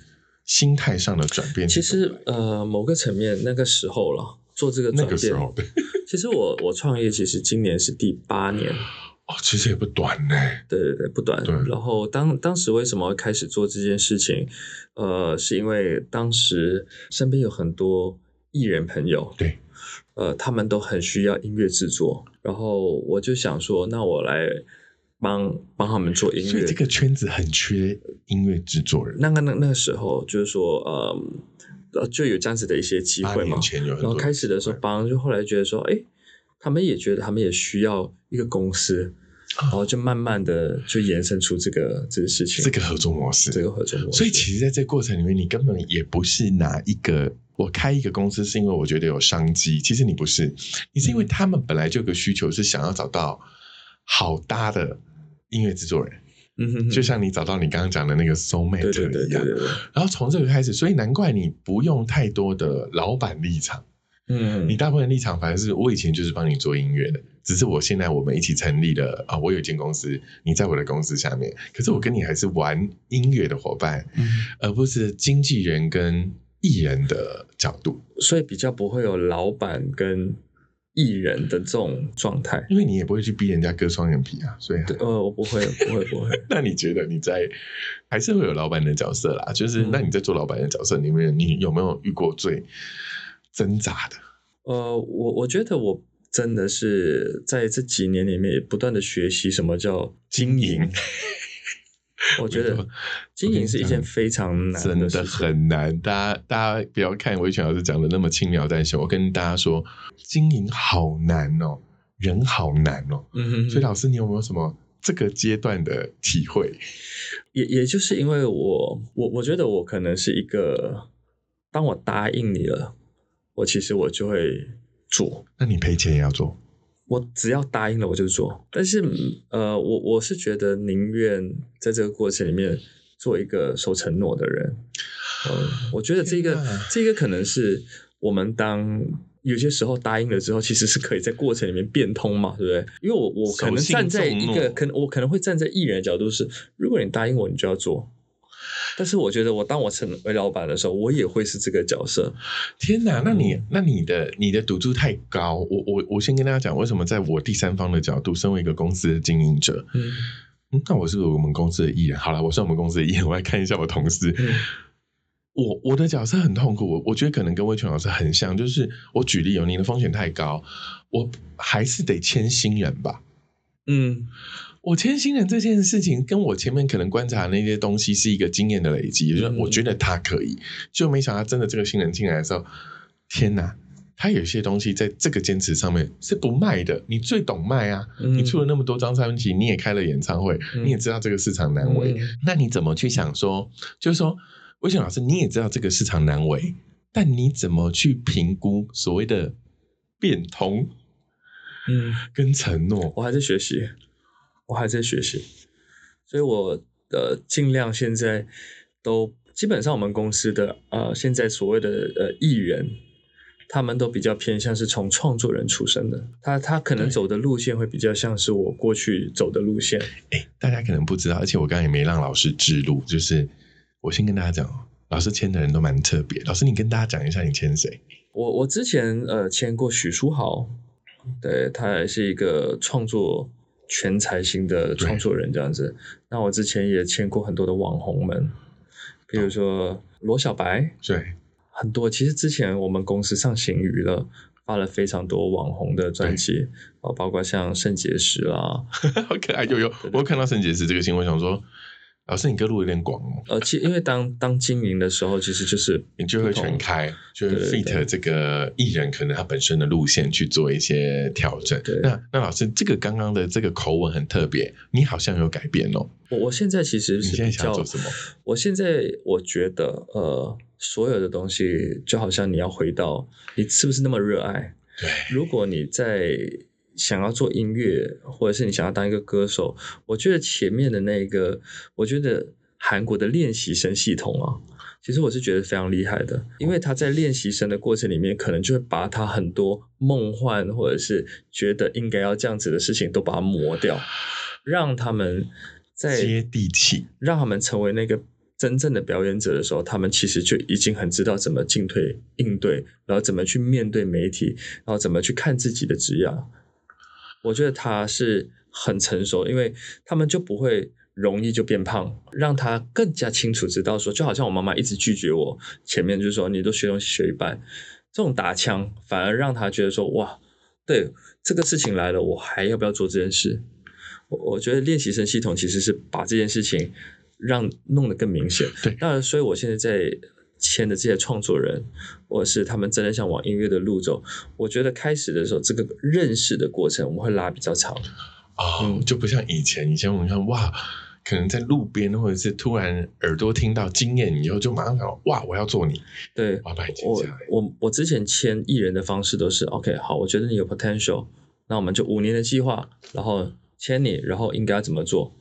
心态上的转变其？实呃，某个层面那个时候了，做这个那转变，个时候，对 其实我我创业其实今年是第八年，哦，其实也不短呢。对对对，不短对。然后当当时为什么会开始做这件事情？呃，是因为当时身边有很多艺人朋友，对，呃，他们都很需要音乐制作，然后我就想说，那我来帮帮他们做音乐。所以这个圈子很缺音乐制作人。那个那那个时候就是说，呃，呃，就有这样子的一些机会嘛。然后开始的时候，帮就后来觉得说，哎，他们也觉得他们也需要一个公司，然后就慢慢的就延伸出这个这个事情，这个合作模式，这个合作模式。所以其实在这个过程里面，你根本也不是哪一个我开一个公司是因为我觉得有商机，其实你不是，你是因为他们本来就有个需求是想要找到好搭的音乐制作人，嗯哼哼，就像你找到你刚刚讲的那个 soul mate 一样。然后从这个开始，所以难怪你不用太多的老板立场，嗯，你大部分立场反而是我以前就是帮你做音乐的，只是我现在我们一起成立了啊，我有一间公司，你在我的公司下面，可是我跟你还是玩音乐的伙伴，嗯而不是经纪人跟艺人的角度，所以比较不会有老板跟艺人的这种状态。因为你也不会去逼人家割双眼皮啊，所以对，呃，我不会，不会，不会。那你觉得你在还是会有老板的角色啦？就是嗯那你在做老板的角色里面，你有没有遇过最挣扎的？呃，我我觉得我真的是在这几年里面也不断的学习什么叫经营。我觉得经营是一件非常难真的。很难。大家大家不要看维权老师讲的那么轻描淡写，我跟大家说，经营好难哦，人好难哦。嗯所以老师，你有没有什么这个阶段的体会？也也就是因为我我我觉得我可能是一个，当我答应你了，我其实我就会做。那你赔钱也要做，我只要答应了我就做，但是呃，我我是觉得宁愿在这个过程里面做一个守承诺的人。嗯，我觉得这个这个可能是我们当有些时候答应了之后，其实是可以在过程里面变通嘛，对不对？因为我我可能站在一个可能我可能会站在艺人的角度是，如果你答应我，你就要做。但是我觉得我当我成为老板的时候，我也会是这个角色。天哪！那嗯你那你的你的赌注太高。我我我先跟大家讲，为什么在我第三方的角度，身为一个公司的经营者，嗯嗯，那我是我们公司的艺人？好了，我是我们公司的艺人，我来看一下我同事。嗯 我我的角色很痛苦，我我觉得可能跟魏全老师很像，就是我举例哦，你的风险太高，我还是得签新人吧。嗯我签新人这件事情，跟我前面可能观察的那些东西是一个经验的累积，就是嗯我觉得他可以，就没想到真的这个新人进来的时候，天哪！他有些东西在这个坚持上面是不卖的，你最懂卖啊！嗯你出了那么多张专辑，你也开了演唱会，嗯你也知道这个市场难为，嗯那你怎么去想说，就是说，魏翔老师，你也知道这个市场难为，但你怎么去评估所谓的变通嗯。跟承诺？我还在学习，我还在学习，所以我呃尽量现在都基本上我们公司的呃现在所谓的呃艺人，他们都比较偏向是从创作人出身的，他他可能走的路线会比较像是我过去走的路线，哎，大家可能不知道，而且我刚刚也没让老师指路，就是我先跟大家讲哦，老师签的人都蛮特别。老师，你跟大家讲一下你签谁？我我之前呃签过许书豪，对他也是一个创作全才型的创作人这样子。那我之前也签过很多的网红们，比如说罗小白，对，很多。其实之前我们公司上行娱乐发了非常多网红的专辑，啊，包括像肾结石啦，好可爱，有有，我看到肾结石这个新闻，想说，老师你歌路有点广哦，呃，其因为当 当经营的时候，其实就是你就会全开，就会对对 fit 这个艺人可能他本身的路线去做一些调整对。那那老师，这个刚刚的这个口吻很特别，你好像有改变哦。我我现在其实你现在是比较想做什么？我现在我觉得，呃，所有的东西就好像你要回到你是不是那么热爱。对，如果你在想要做音乐，或者是你想要当一个歌手，我觉得前面的那个，我觉得韩国的练习生系统啊，其实我是觉得非常厉害的，因为他在练习生的过程里面，可能就会把他很多梦幻或者是觉得应该要这样子的事情都把它磨掉，让他们在接地气。让他们成为那个真正的表演者的时候，他们其实就已经很知道怎么进退应对，然后怎么去面对媒体，然后怎么去看自己的职业。我觉得他是很成熟，因为他们就不会容易就变胖，让他更加清楚知道说，就好像我妈妈一直拒绝我，前面就是说你都学东西学一半，这种打枪反而让他觉得说，哇，对这个事情来了，我还要不要做这件事？我我觉得练习生系统其实是把这件事情让弄得更明显。对当然，所以我现在在签的这些创作人，或者是他们真的想往音乐的路走，我觉得开始的时候这个认识的过程我们会拉比较长。哦，嗯就不像以前，以前我们看哇，可能在路边或者是突然耳朵听到惊艳以后，就马上想哇，我要做你，对我要把你签我下来。我我之前签艺人的方式都是 OK，好，我觉得你有 potential，那我们就五年的计划，然后签你，然后应该要怎么做？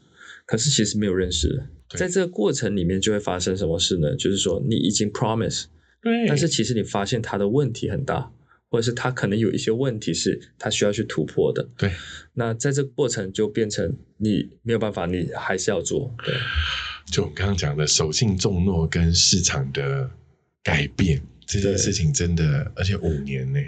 可是其实没有认识的，在这个过程里面就会发生什么事呢？就是说你已经 promise，对，但是其实你发现他的问题很大，或者是他可能有一些问题是他需要去突破的。对，那在这个过程就变成你没有办法，你还是要做。对，就我们刚刚讲的守信重诺跟市场的改变这件事情，真的，而且五年呢，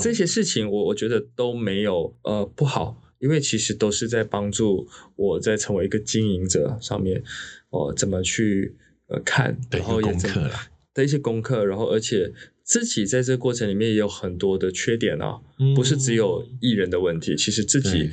这些事情我我觉得都没有呃不好，因为其实都是在帮助我在成为一个经营者上面，哦、怎么去呃看，然后也怎么功课。的一些功课，然后而且自己在这个过程里面也有很多的缺点啊，不是只有艺人的问题，其实自己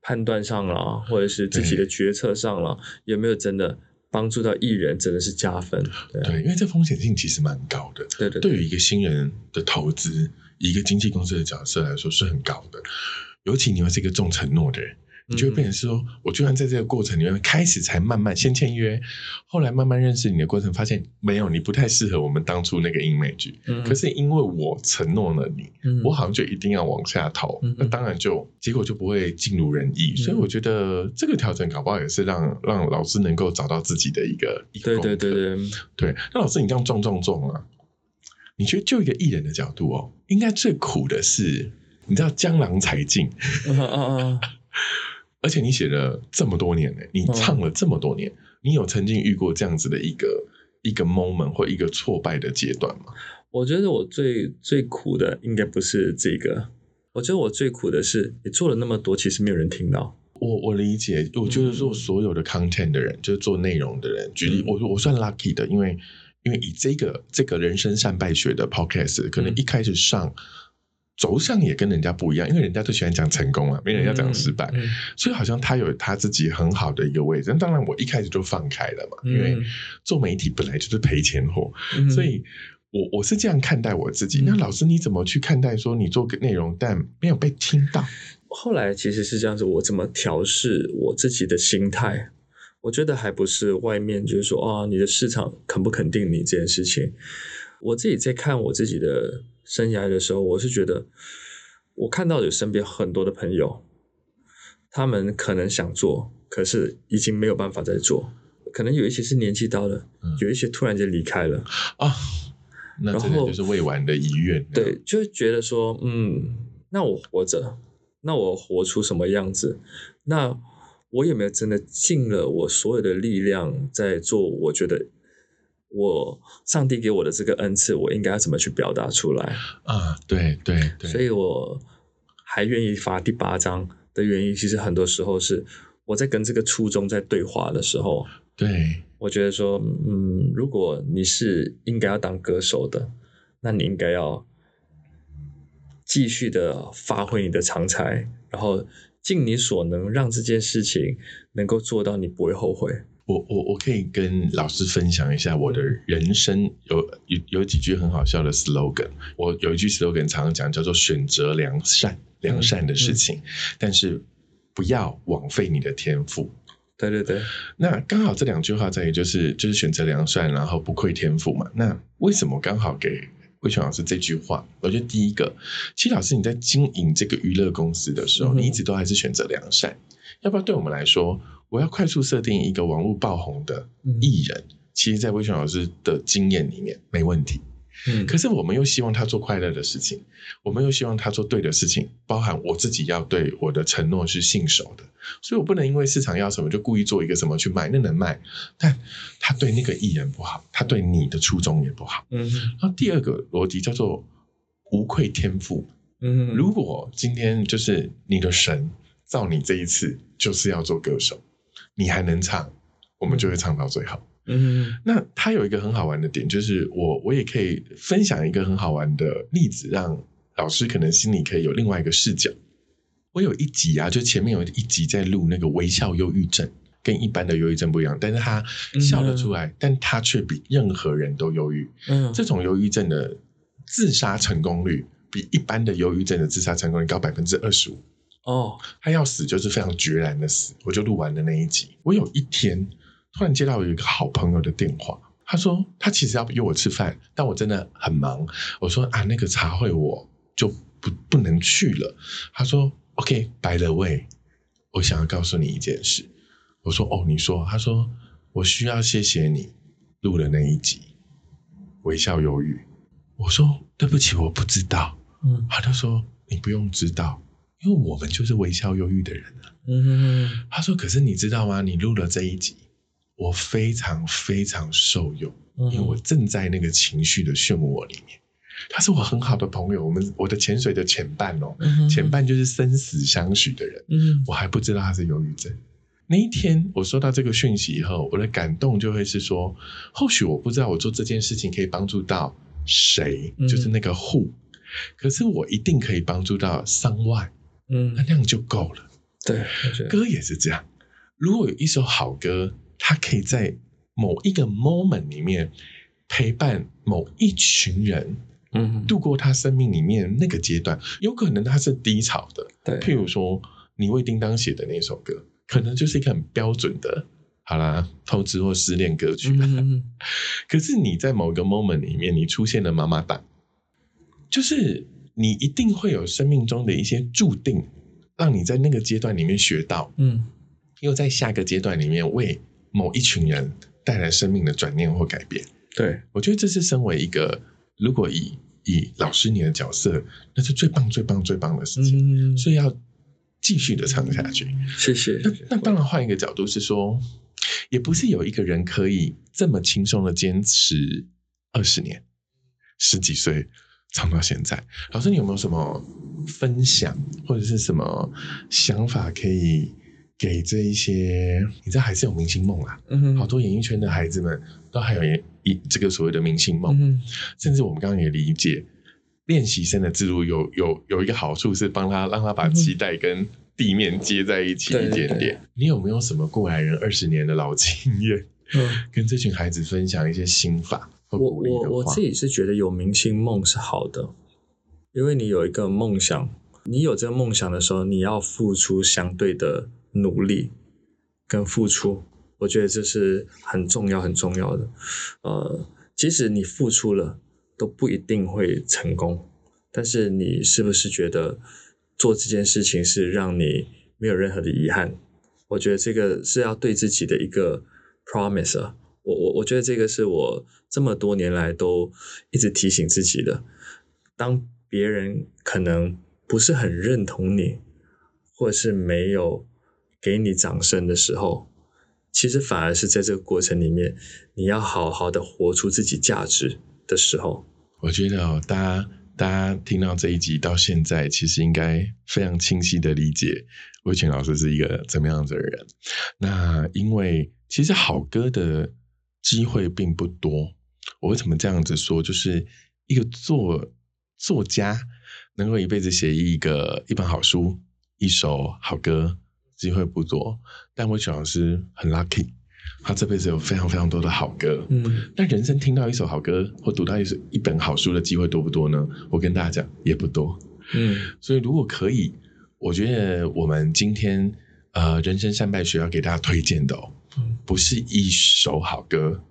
判断上了，或者是自己的决策上了，有没有真的帮助到艺人，真的是加分。对啊对，因为这风险性其实蛮高的。对对对于一个新人的投资，一个经纪公司的角色来说是很高的。尤其你又是一个重承诺的人，你就会变成是说，我就算在这个过程里面开始才慢慢先签约，后来慢慢认识你的过程，发现没有你不太适合我们当初那个 image。嗯可是因为我承诺了你，嗯。我好像就一定要往下投，嗯。那当然就结果就不会尽如人意。所以我觉得这个调整搞不好也是让让老师能够找到自己的一个一个对对对对，对，那老师你这样撞撞撞啊，你觉得就一个艺人的角度哦，应该最苦的是，你知道江郎才尽，嗯嗯嗯。而且你写了这么多年呢，你唱了这么多年，你有曾经遇过这样子的一个一个 moment 或一个挫败的阶段吗？我觉得我最最苦的应该不是这个，我觉得我最苦的是你做了那么多，其实没有人听到。我我理解，我觉得做所有的 content 的人，就是做内容的人，举例，嗯我我算 lucky 的，因为因为以这个这个人生善败学的 podcast，可能嗯一开始上。走向也跟人家不一样，因为人家都喜欢讲成功啊，没人要讲失败，嗯所以好像他有他自己很好的一个位置。那当然，我一开始就放开了嘛，嗯因为做媒体本来就是赔钱货，嗯所以我我是这样看待我自己。嗯那老师你怎么去看待说你做个内容但没有被听到？后来其实是这样子，我怎么调试我自己的心态？我觉得还不是外面就是说啊、你的市场肯不肯定你这件事情。我自己在看我自己的生涯的时候，我是觉得我看到有身边很多的朋友，他们可能想做，可是已经没有办法再做。可能有一些是年纪到了，嗯有一些突然间离开了。啊，那真的然后就是未完的遗愿。对，就会觉得说，嗯，那我活着，那我活出什么样子？那我有没有真的尽了我所有的力量在做？我觉得我上帝给我的这个恩赐，我应该要怎么去表达出来？啊，对对对，所以我还愿意发第八章的原因，其实很多时候是我在跟这个初衷在对话的时候，对我觉得说，嗯，如果你是应该要当歌手的，那你应该要继续的发挥你的长才，然后尽你所能让这件事情能够做到，你不会后悔。我我我可以跟老师分享一下我的人生有有有几句很好笑的 slogan。我有一句 slogan 常常讲，叫做选择良善，良善的事情，但是不要枉费你的天赋。对对对，那刚好这两句话在于就是就是选择良善，然后不愧天赋嘛。那为什么刚好给魏全老师这句话？我觉得第一个，其实老师你在经营这个娱乐公司的时候，嗯你一直都还是选择良善。要不要对我们来说，我要快速设定一个网络爆红的嗯。艺人，其实，在魏全老师的经验里面没问题。嗯，可是我们又希望他做快乐的事情，我们又希望他做对的事情，包含我自己要对我的承诺是信守的，所以我不能因为市场要什么就故意做一个什么去卖，那能卖，但他对那个艺人不好，他对你的初衷也不好。嗯。然后第二个逻辑叫做无愧天赋，嗯，如果今天就是你的神造你这一次就是要做歌手，你还能唱，我们就会唱到最后。嗯那他有一个很好玩的点，就是我我也可以分享一个很好玩的例子，让老师可能心里可以有另外一个视角。我有一集啊，就前面有一集在录那个微笑忧郁症，跟一般的忧郁症不一样，但是他笑得出来，但他却比任何人都忧郁。嗯，这种忧郁症的自杀成功率比一般的忧郁症的自杀成功率高百分之二十五。哦，他要死就是非常决然的死。我就录完了那一集。我有一天突然接到有一个好朋友的电话，他说他其实要约我吃饭，但我真的很忙。我说啊，那个茶会我就不不能去了。他说 OK，by the way，我想要告诉你一件事。我说哦，你说。他说我需要谢谢你录了那一集微笑忧郁。我说对不起，我不知道。嗯他就说你不用知道，因为我们就是微笑忧郁的人啊。嗯他说可是你知道吗？你录了这一集，我非常非常受用，因为我正在那个情绪的漩涡里面。他是我很好的朋友，我们我的潜水的前伴哦，嗯前伴就是生死相许的人，嗯我还不知道他是忧郁症。那一天我收到这个讯息以后，我的感动就会是说，或许我不知道我做这件事情可以帮助到谁，嗯就是那个 who，可是我一定可以帮助到 someone，嗯。那那样就够了。对，歌也是这样，如果有一首好歌，它可以在某一个 moment 里面陪伴某一群人嗯度过他生命里面那个阶段，有可能他是低潮的，对，譬如说你为叮当写的那首歌，可能就是一个很标准的，好啦，偷吃或失恋歌曲。嗯。可是你在某个 moment 里面，你出现了妈妈档，就是你一定会有生命中的一些注定，让你在那个阶段里面学到，嗯又在下个阶段里面为某一群人带来生命的转念或改变。对，我觉得这是身为一个，如果以以老师你的角色，那是最棒、最棒、最棒的事情，嗯，所以要继续的唱下去。谢谢，那那当然，换一个角度是说，也不是有一个人可以这么轻松的坚持二十年，十几岁唱到现在。老师，你有没有什么分享或者是什么想法可以给这一些？你知道还是有明星梦啊，嗯好多演艺圈的孩子们都还有一这个所谓的明星梦，嗯甚至我们刚刚也理解，练习生的制度有有有一个好处是帮他让他把期待跟地面接在一起一点对点。你有没有什么过来人二十年的老经验，嗯。跟这群孩子分享一些心法或我我我自？己是觉得有明星梦是好的，因为你有一个梦想，你有这个梦想的时候，你要付出相对的努力跟付出，我觉得这是很重要很重要的。呃，即使你付出了，都不一定会成功，但是你是不是觉得做这件事情是让你没有任何的遗憾？我觉得这个是要对自己的一个 promise 啊。我我我觉得这个是我这么多年来都一直提醒自己的。当别人可能不是很认同你，或者是没有给你掌声的时候，其实反而是在这个过程里面，你要好好的活出自己价值的时候。我觉得哦，大家大家听到这一集到现在，其实应该非常清晰的理解魏群老师是一个怎么样子的人。那因为其实好歌的机会并不多。我为什么这样子说？就是一个作作家能够一辈子写一个一本好书、一首好歌，机会不多。但魏群老师很 lucky，他这辈子有非常非常多的好歌。嗯那人生听到一首好歌或读到一首一本好书的机会多不多呢？我跟大家讲，也不多。嗯所以如果可以，我觉得我们今天呃人生善败学要给大家推荐的不是一首好歌，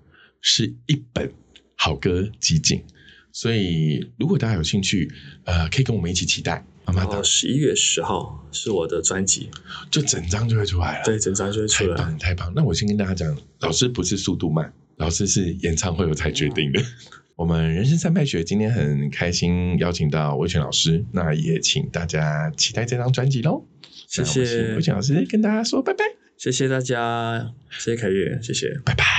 是一本好歌集锦。所以如果大家有兴趣，呃，可以跟我们一起期待。妈妈到十一月十号是我的专辑，就整张就会出来了。对，整张就会出来太棒。太棒！那我先跟大家讲，老师不是速度慢，老师是演唱会我才决定的。我们人生三派学今天很开心邀请到魏全老师，那也请大家期待这张专辑喽。谢谢魏全老师跟大家说拜拜，谢谢大家，谢谢凯越，谢谢。拜拜。